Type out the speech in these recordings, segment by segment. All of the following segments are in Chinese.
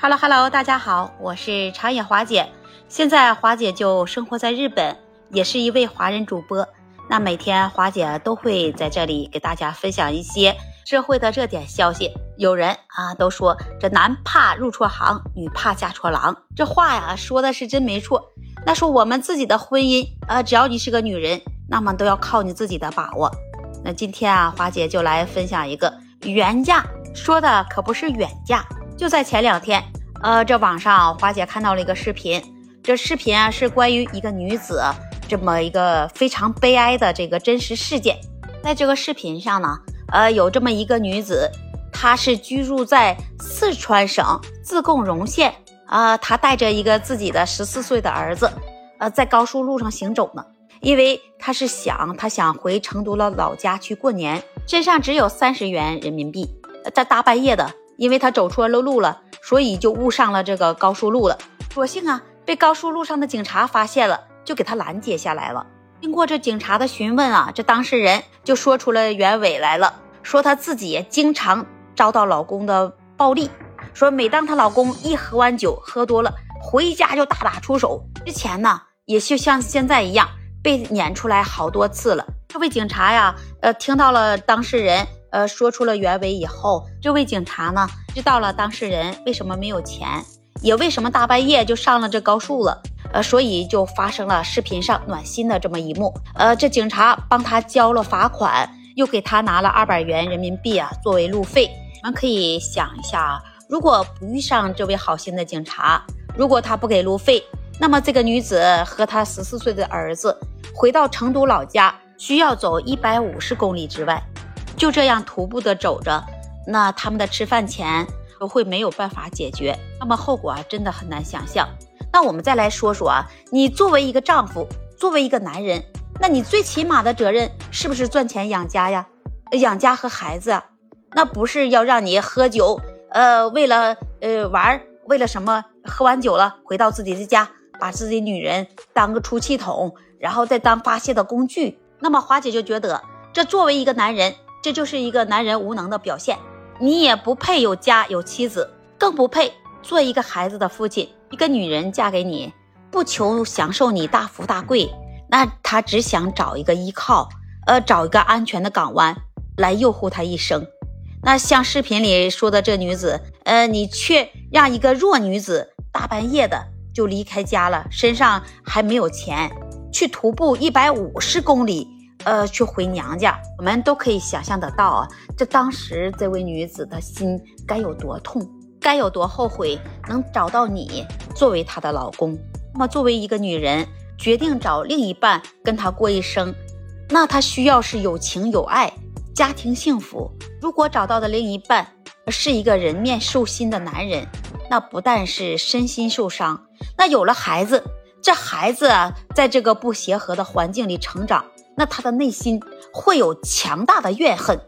Hello Hello，大家好，我是长野华姐。现在华姐就生活在日本，也是一位华人主播。那每天华姐都会在这里给大家分享一些社会的热点消息。有人啊都说这男怕入错行，女怕嫁错郎，这话呀说的是真没错。那说我们自己的婚姻啊，只要你是个女人，那么都要靠你自己的把握。那今天啊，华姐就来分享一个原嫁，说的可不是远嫁。就在前两天，呃，这网上华姐看到了一个视频，这视频啊是关于一个女子这么一个非常悲哀的这个真实事件。在这个视频上呢，呃，有这么一个女子，她是居住在四川省自贡荣县啊，她带着一个自己的十四岁的儿子，呃，在高速路上行走呢，因为她是想她想回成都的老家去过年，身上只有三十元人民币，在大半夜的。因为他走错了路了，所以就误上了这个高速路了。所幸啊，被高速路上的警察发现了，就给他拦截下来了。经过这警察的询问啊，这当事人就说出了原委来了，说她自己经常遭到老公的暴力，说每当她老公一喝完酒喝多了，回家就大打出手。之前呢，也就像现在一样被撵出来好多次了。这位警察呀，呃，听到了当事人。呃，说出了原委以后，这位警察呢，知道了当事人为什么没有钱，也为什么大半夜就上了这高速了，呃，所以就发生了视频上暖心的这么一幕。呃，这警察帮他交了罚款，又给他拿了二百元人民币啊作为路费。我们可以想一下啊，如果不遇上这位好心的警察，如果他不给路费，那么这个女子和她十四岁的儿子回到成都老家需要走一百五十公里之外。就这样徒步的走着，那他们的吃饭钱都会没有办法解决，那么后果啊真的很难想象。那我们再来说说啊，你作为一个丈夫，作为一个男人，那你最起码的责任是不是赚钱养家呀？养家和孩子，那不是要让你喝酒，呃，为了呃玩，为了什么？喝完酒了回到自己的家，把自己女人当个出气筒，然后再当发泄的工具。那么华姐就觉得，这作为一个男人。这就是一个男人无能的表现，你也不配有家有妻子，更不配做一个孩子的父亲。一个女人嫁给你，不求享受你大富大贵，那她只想找一个依靠，呃，找一个安全的港湾来诱护她一生。那像视频里说的这女子，呃，你却让一个弱女子大半夜的就离开家了，身上还没有钱，去徒步一百五十公里。呃，去回娘家，我们都可以想象得到啊，这当时这位女子的心该有多痛，该有多后悔能找到你作为她的老公。那么，作为一个女人，决定找另一半跟她过一生，那她需要是有情有爱，家庭幸福。如果找到的另一半是一个人面兽心的男人，那不但是身心受伤，那有了孩子，这孩子啊，在这个不协和的环境里成长。那他的内心会有强大的怨恨，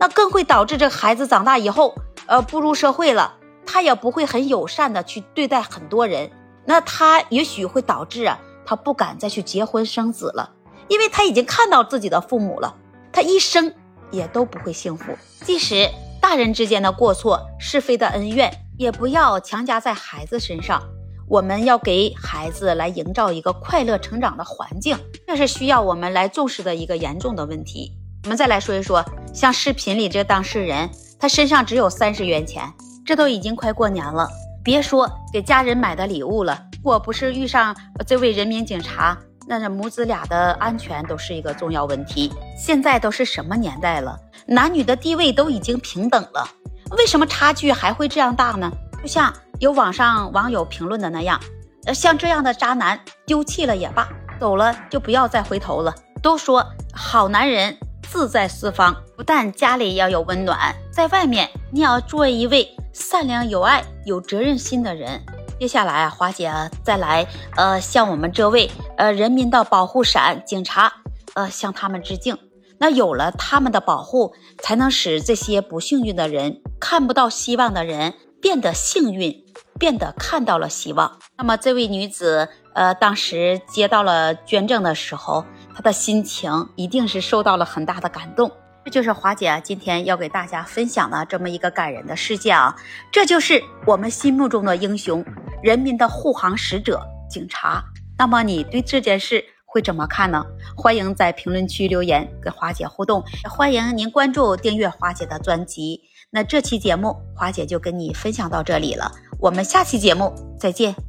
那更会导致这孩子长大以后，呃，步入社会了，他也不会很友善的去对待很多人。那他也许会导致啊，他不敢再去结婚生子了，因为他已经看到自己的父母了，他一生也都不会幸福。即使大人之间的过错、是非的恩怨，也不要强加在孩子身上。我们要给孩子来营造一个快乐成长的环境，这是需要我们来重视的一个严重的问题。我们再来说一说，像视频里这当事人，他身上只有三十元钱，这都已经快过年了，别说给家人买的礼物了。如果不是遇上这位人民警察，那这母子俩的安全都是一个重要问题。现在都是什么年代了，男女的地位都已经平等了，为什么差距还会这样大呢？就像。有网上网友评论的那样，呃，像这样的渣男丢弃了也罢，走了就不要再回头了。都说好男人自在四方，不但家里要有温暖，在外面你要做一位善良、有爱、有责任心的人。接下来啊，华姐再来呃向我们这位呃人民的保护伞警察呃向他们致敬。那有了他们的保护，才能使这些不幸运的人看不到希望的人变得幸运。变得看到了希望。那么这位女子，呃，当时接到了捐赠的时候，她的心情一定是受到了很大的感动。这就是华姐今天要给大家分享的这么一个感人的事件啊！这就是我们心目中的英雄，人民的护航使者——警察。那么你对这件事会怎么看呢？欢迎在评论区留言跟华姐互动，欢迎您关注订阅华姐的专辑。那这期节目华姐就跟你分享到这里了，我们下期节目再见。